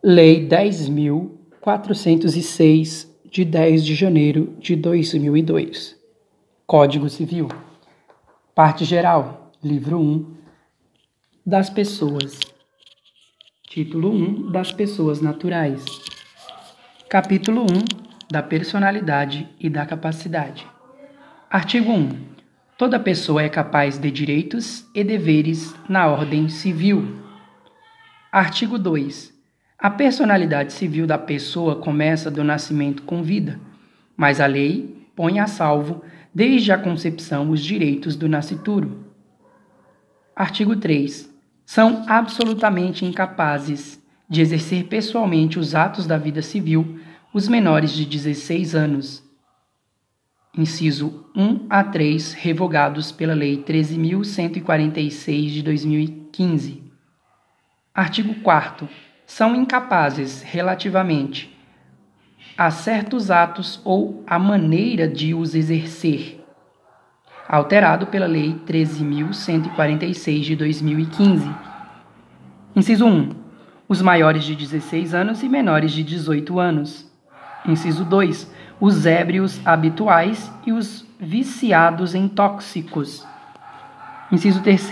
Lei 10.406, de 10 de janeiro de 2002. Código Civil. Parte Geral. Livro 1. Das Pessoas. Título 1. Das Pessoas Naturais. Capítulo 1. Da Personalidade e da Capacidade. Artigo 1. Toda pessoa é capaz de direitos e deveres na ordem civil. Artigo 2. A personalidade civil da pessoa começa do nascimento com vida, mas a lei põe a salvo, desde a concepção, os direitos do nascituro. Artigo 3. São absolutamente incapazes de exercer pessoalmente os atos da vida civil os menores de 16 anos. Inciso 1 a 3, revogados pela Lei 13.146 de 2015. Artigo 4 são incapazes relativamente a certos atos ou a maneira de os exercer, alterado pela Lei 13.146 de 2015. Inciso 1. Os maiores de 16 anos e menores de 18 anos. Inciso 2. Os ébrios habituais e os viciados em tóxicos. Inciso 3.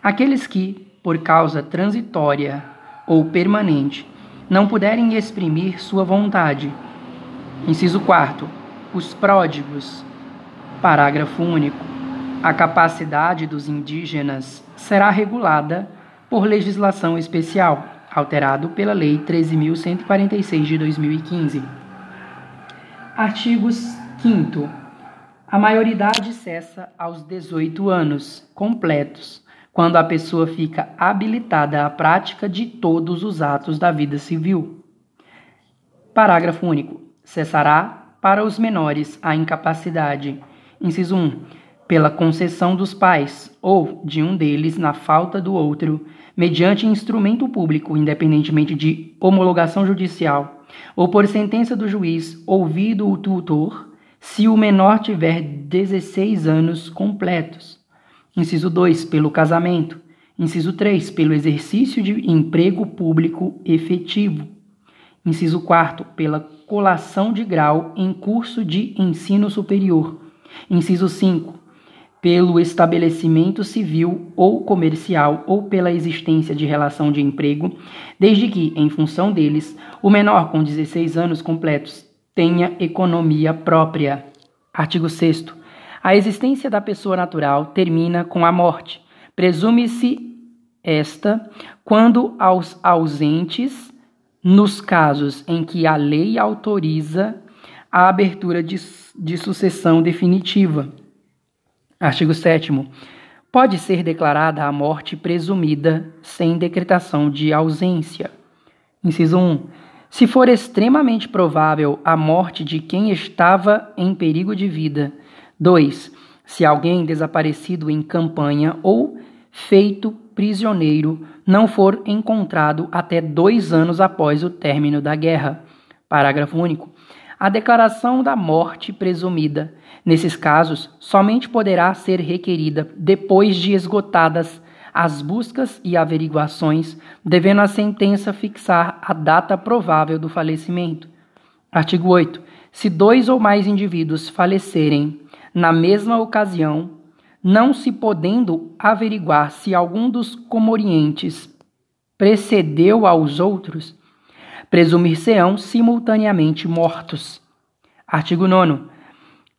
Aqueles que, por causa transitória ou permanente, não puderem exprimir sua vontade. Inciso 4. Os pródigos. Parágrafo único. A capacidade dos indígenas será regulada por legislação especial, alterado pela Lei 13.146 de 2015. Artigos 5 A maioridade cessa aos 18 anos completos quando a pessoa fica habilitada à prática de todos os atos da vida civil. Parágrafo único. Cessará para os menores a incapacidade. Inciso 1. Pela concessão dos pais ou de um deles na falta do outro, mediante instrumento público, independentemente de homologação judicial, ou por sentença do juiz, ouvido o tutor, se o menor tiver 16 anos completos Inciso 2, pelo casamento. Inciso 3, pelo exercício de emprego público efetivo. Inciso 4, pela colação de grau em curso de ensino superior. Inciso 5, pelo estabelecimento civil ou comercial ou pela existência de relação de emprego, desde que, em função deles, o menor com 16 anos completos tenha economia própria. Artigo 6 a existência da pessoa natural termina com a morte. Presume-se esta quando aos ausentes, nos casos em que a lei autoriza a abertura de, de sucessão definitiva. Artigo 7. Pode ser declarada a morte presumida sem decretação de ausência. Inciso 1. Se for extremamente provável a morte de quem estava em perigo de vida 2. Se alguém desaparecido em campanha ou feito prisioneiro não for encontrado até dois anos após o término da guerra. Parágrafo único. A declaração da morte presumida, nesses casos, somente poderá ser requerida depois de esgotadas as buscas e averiguações, devendo a sentença fixar a data provável do falecimento. Artigo 8. Se dois ou mais indivíduos falecerem na mesma ocasião, não se podendo averiguar se algum dos comorientes precedeu aos outros, presumir-se-ão simultaneamente mortos. Artigo 9.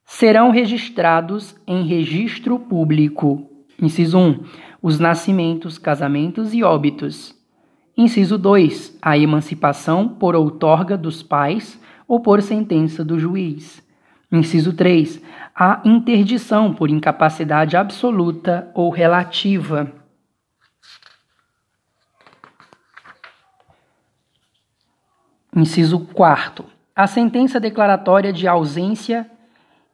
Serão registrados em registro público. Inciso 1. Os nascimentos, casamentos e óbitos. Inciso 2. A emancipação por outorga dos pais ou por sentença do juiz. Inciso 3 a interdição por incapacidade absoluta ou relativa. Inciso 4. A sentença declaratória de ausência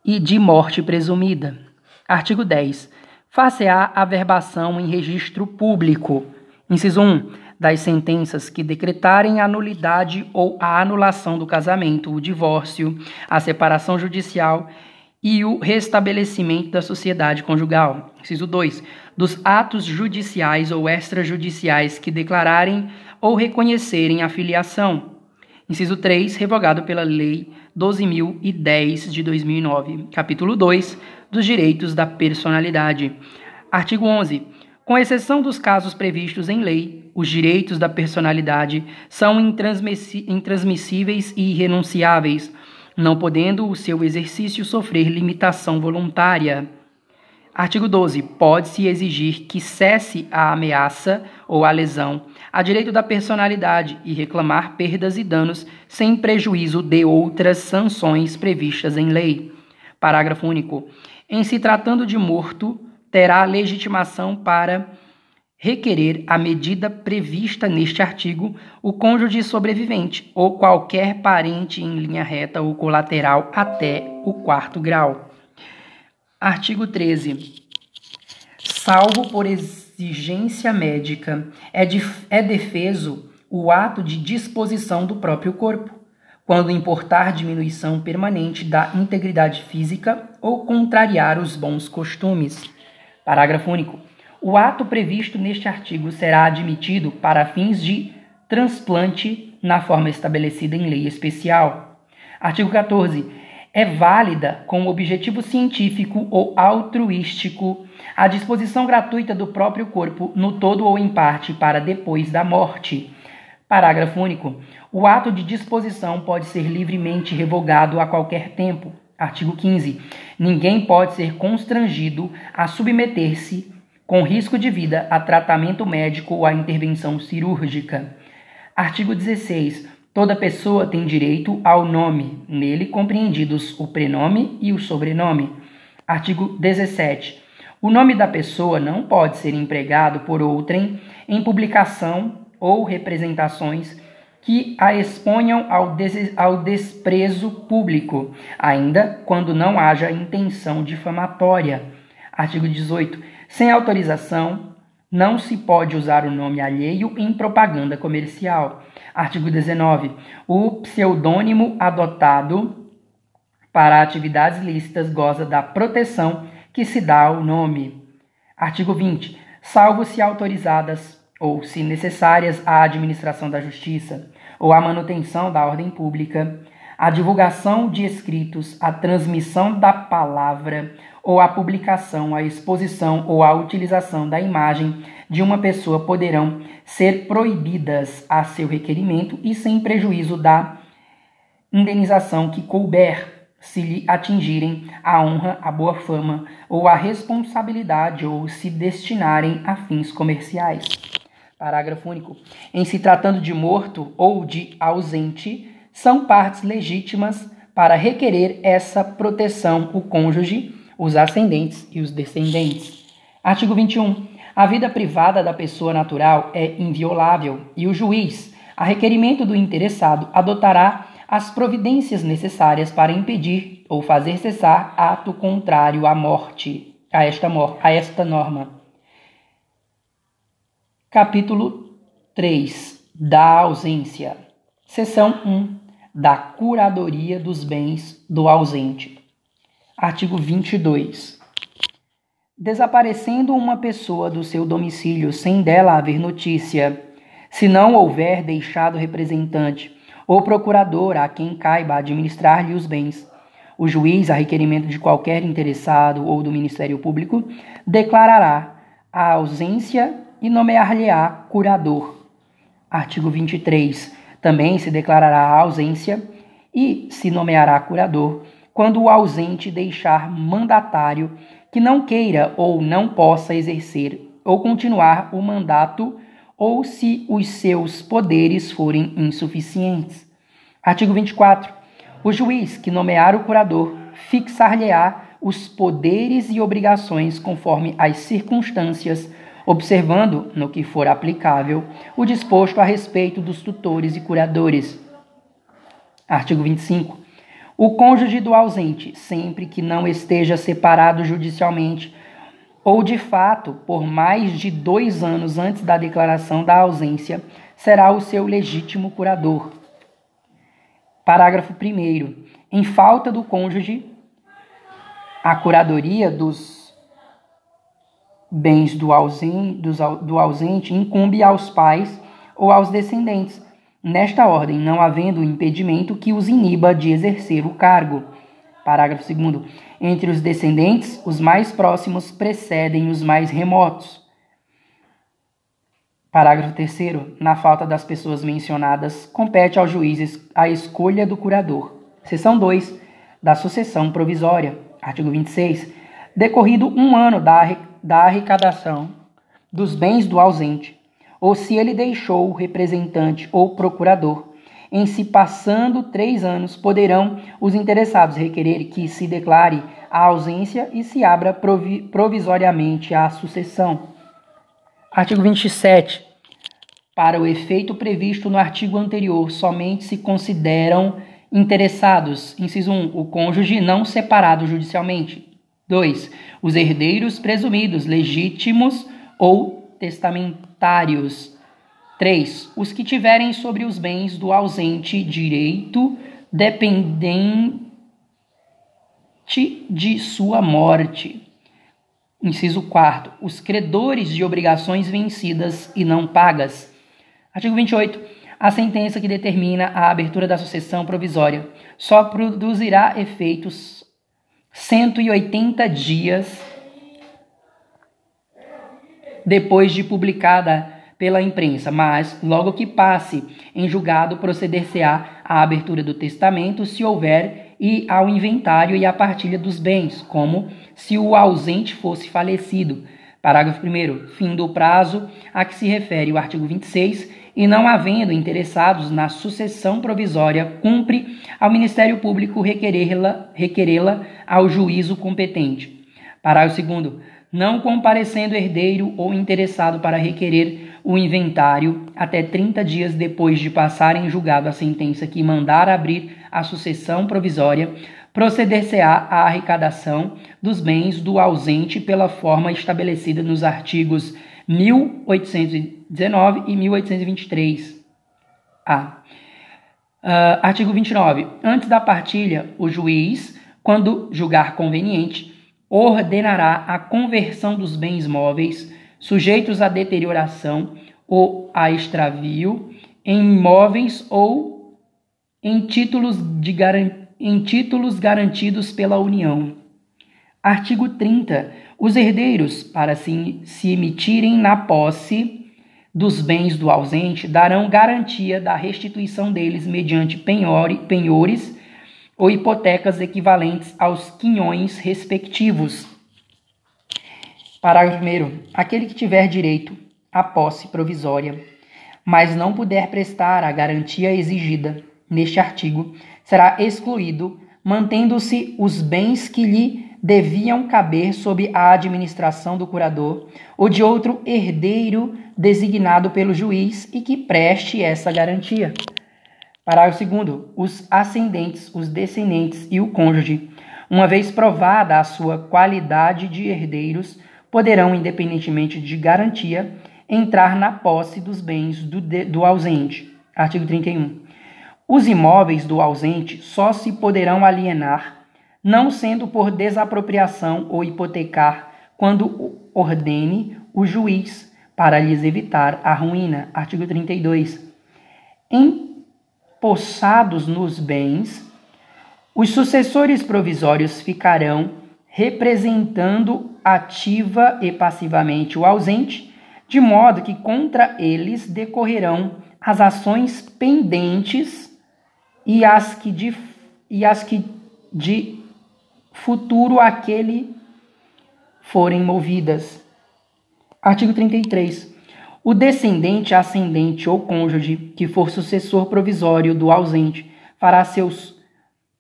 e de morte presumida. Artigo 10. Face-á a verbação em registro público. Inciso 1. Das sentenças que decretarem a nulidade ou a anulação do casamento, o divórcio, a separação judicial e o restabelecimento da sociedade conjugal. Inciso 2. Dos atos judiciais ou extrajudiciais que declararem ou reconhecerem a filiação. Inciso 3, revogado pela Lei 12.010 de 2009, capítulo 2 dos direitos da personalidade. Artigo 11. Com exceção dos casos previstos em lei, os direitos da personalidade são intransmissíveis e irrenunciáveis, não podendo o seu exercício sofrer limitação voluntária. Artigo 12. Pode-se exigir que cesse a ameaça ou a lesão a direito da personalidade e reclamar perdas e danos sem prejuízo de outras sanções previstas em lei. Parágrafo único. Em se tratando de morto, terá legitimação para requerer a medida prevista neste artigo o cônjuge sobrevivente ou qualquer parente em linha reta ou colateral até o quarto grau. Artigo 13. Salvo por exigência médica, é, é defeso o ato de disposição do próprio corpo, quando importar diminuição permanente da integridade física ou contrariar os bons costumes. Parágrafo único. O ato previsto neste artigo será admitido para fins de transplante na forma estabelecida em lei especial. Artigo 14 é válida com objetivo científico ou altruístico a disposição gratuita do próprio corpo, no todo ou em parte, para depois da morte. Parágrafo único. O ato de disposição pode ser livremente revogado a qualquer tempo. Artigo 15. Ninguém pode ser constrangido a submeter-se, com risco de vida, a tratamento médico ou a intervenção cirúrgica. Artigo 16. Toda pessoa tem direito ao nome, nele compreendidos o prenome e o sobrenome. Artigo 17. O nome da pessoa não pode ser empregado por outrem em publicação ou representações que a exponham ao, des ao desprezo público, ainda quando não haja intenção difamatória. Artigo 18. Sem autorização, não se pode usar o nome alheio em propaganda comercial. Artigo 19. O pseudônimo adotado para atividades lícitas goza da proteção que se dá ao nome. Artigo 20. Salvo se autorizadas ou se necessárias à administração da justiça ou à manutenção da ordem pública, a divulgação de escritos, a transmissão da palavra ou a publicação, a exposição ou a utilização da imagem de uma pessoa poderão ser proibidas a seu requerimento e sem prejuízo da indenização que couber se lhe atingirem a honra, a boa fama ou a responsabilidade ou se destinarem a fins comerciais. Parágrafo único. Em se tratando de morto ou de ausente, são partes legítimas para requerer essa proteção o cônjuge, os ascendentes e os descendentes. Artigo 21. A vida privada da pessoa natural é inviolável e o juiz, a requerimento do interessado, adotará as providências necessárias para impedir ou fazer cessar ato contrário à morte, a esta, a esta norma. Capítulo 3 da ausência. Seção 1 da curadoria dos bens do ausente. Artigo 22. Desaparecendo uma pessoa do seu domicílio sem dela haver notícia, se não houver deixado representante ou procurador a quem caiba administrar-lhe os bens, o juiz, a requerimento de qualquer interessado ou do Ministério Público, declarará a ausência e nomear-lhe-á curador. Artigo 23. Também se declarará a ausência e se nomeará curador quando o ausente deixar mandatário que não queira ou não possa exercer ou continuar o mandato ou se os seus poderes forem insuficientes. Artigo 24. O juiz que nomear o curador fixar-lhe-á os poderes e obrigações conforme as circunstâncias, observando, no que for aplicável, o disposto a respeito dos tutores e curadores. Artigo 25. O cônjuge do ausente, sempre que não esteja separado judicialmente ou de fato por mais de dois anos antes da declaração da ausência, será o seu legítimo curador. Parágrafo 1. Em falta do cônjuge, a curadoria dos bens do ausente, do ausente incumbe aos pais ou aos descendentes, nesta ordem, não havendo impedimento que os iniba de exercer o cargo. Parágrafo 2. Entre os descendentes, os mais próximos precedem os mais remotos. Parágrafo 3. Na falta das pessoas mencionadas, compete aos juízes a escolha do curador. Seção 2. Da sucessão provisória. Artigo 26. Decorrido um ano da, da arrecadação dos bens do ausente, ou se ele deixou o representante ou procurador, em se passando três anos, poderão os interessados requerer que se declare a ausência e se abra provi provisoriamente a sucessão. Artigo 27. Para o efeito previsto no artigo anterior, somente se consideram interessados. Inciso 1. O cônjuge não separado judicialmente. 2. Os herdeiros presumidos, legítimos ou testamentários. 3. Os que tiverem sobre os bens do ausente direito dependente de sua morte. Inciso 4. Os credores de obrigações vencidas e não pagas. Artigo 28. A sentença que determina a abertura da sucessão provisória só produzirá efeitos 180 dias depois de publicada pela imprensa, mas logo que passe em julgado proceder-se-á à abertura do testamento, se houver, e ao inventário e à partilha dos bens, como se o ausente fosse falecido. Parágrafo 1 Fim do prazo a que se refere o artigo 26 e não havendo interessados na sucessão provisória, cumpre ao Ministério Público requerê-la requerê ao juízo competente. Parágrafo 2 não comparecendo herdeiro ou interessado para requerer o inventário até 30 dias depois de passar em julgado a sentença que mandar abrir a sucessão provisória, proceder-se-á à arrecadação dos bens do ausente pela forma estabelecida nos artigos 1819 e 1823. A. Uh, artigo 29. Antes da partilha, o juiz, quando julgar conveniente, ordenará a conversão dos bens móveis sujeitos à deterioração ou a extravio em imóveis ou em títulos, de em títulos garantidos pela União. Artigo 30. Os herdeiros, para se, se emitirem na posse dos bens do ausente, darão garantia da restituição deles mediante penhore, penhores ou hipotecas equivalentes aos quinhões respectivos Parágrafo 1. Aquele que tiver direito à posse provisória, mas não puder prestar a garantia exigida neste artigo, será excluído, mantendo-se os bens que lhe deviam caber sob a administração do curador ou de outro herdeiro designado pelo juiz e que preste essa garantia. Parágrafo 2. Os ascendentes, os descendentes e o cônjuge, uma vez provada a sua qualidade de herdeiros, poderão, independentemente de garantia, entrar na posse dos bens do, do ausente. Artigo 31. Os imóveis do ausente só se poderão alienar, não sendo por desapropriação ou hipotecar, quando ordene o juiz para lhes evitar a ruína. Artigo 32. Empossados nos bens, os sucessores provisórios ficarão representando ativa e passivamente o ausente, de modo que contra eles decorrerão as ações pendentes e as que de, e as que de futuro aquele forem movidas. Artigo 33. O descendente, ascendente ou cônjuge que for sucessor provisório do ausente fará seus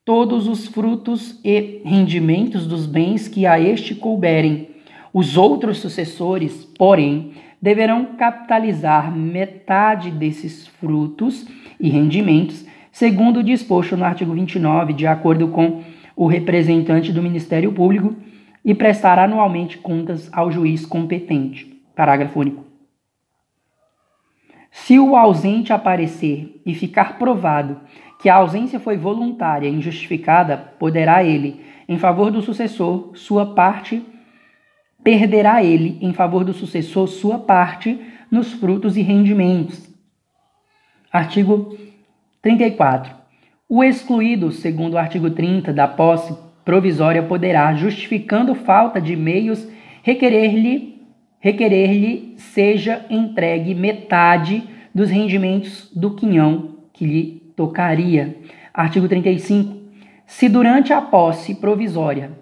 todos os frutos e rendimentos dos bens que a este couberem. Os outros sucessores, porém, deverão capitalizar metade desses frutos e rendimentos, segundo o disposto no artigo 29, de acordo com o representante do Ministério Público, e prestar anualmente contas ao juiz competente. Parágrafo único. Se o ausente aparecer e ficar provado que a ausência foi voluntária e injustificada, poderá ele, em favor do sucessor, sua parte, perderá ele, em favor do sucessor, sua parte nos frutos e rendimentos. Artigo 34. O excluído, segundo o artigo 30 da posse provisória, poderá, justificando falta de meios, requerer-lhe requerer-lhe seja entregue metade dos rendimentos do quinhão que lhe tocaria. Artigo 35. Se durante a posse provisória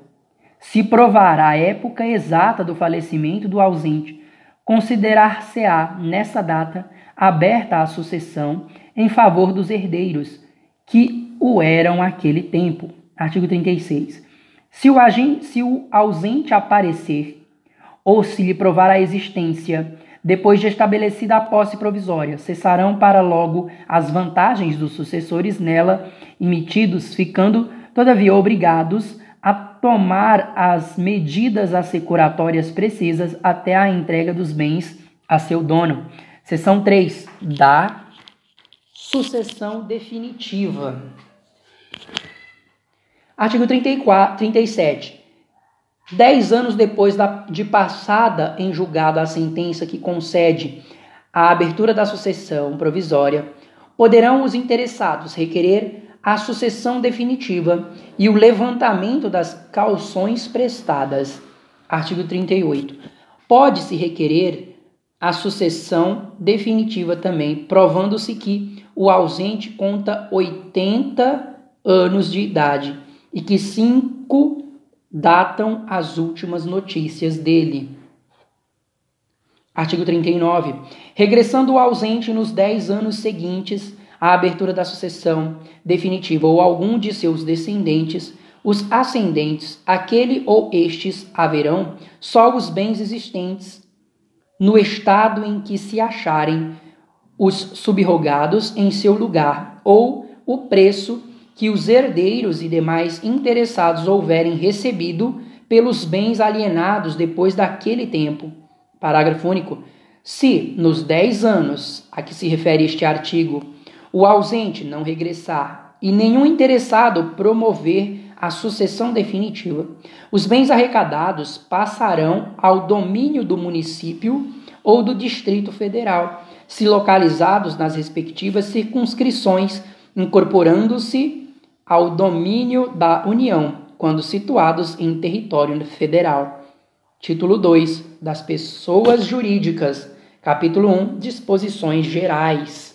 se provar a época exata do falecimento do ausente, considerar-se-á nessa data aberta a sucessão em favor dos herdeiros que o eram aquele tempo. Artigo 36. Se o, agente, se o ausente aparecer ou se lhe provar a existência depois de estabelecida a posse provisória, cessarão para logo as vantagens dos sucessores nela emitidos, ficando, todavia, obrigados a tomar as medidas assecuratórias precisas até a entrega dos bens a seu dono. Seção 3. Da sucessão definitiva. Artigo 34, 37. Dez anos depois da, de passada em julgado a sentença que concede a abertura da sucessão provisória, poderão os interessados requerer a sucessão definitiva e o levantamento das calções prestadas. Artigo 38. Pode-se requerer a sucessão definitiva também, provando-se que o ausente conta 80 anos de idade e que cinco datam as últimas notícias dele. Artigo 39. Regressando o ausente nos dez anos seguintes à abertura da sucessão definitiva ou algum de seus descendentes, os ascendentes, aquele ou estes haverão só os bens existentes no estado em que se acharem os subrogados em seu lugar, ou o preço que os herdeiros e demais interessados houverem recebido pelos bens alienados depois daquele tempo. Parágrafo único. Se, nos dez anos a que se refere este artigo, o ausente não regressar e nenhum interessado promover a sucessão definitiva, os bens arrecadados passarão ao domínio do município ou do Distrito Federal, se localizados nas respectivas circunscrições, incorporando-se ao domínio da União, quando situados em território federal. Título 2 das Pessoas Jurídicas, capítulo 1 Disposições Gerais.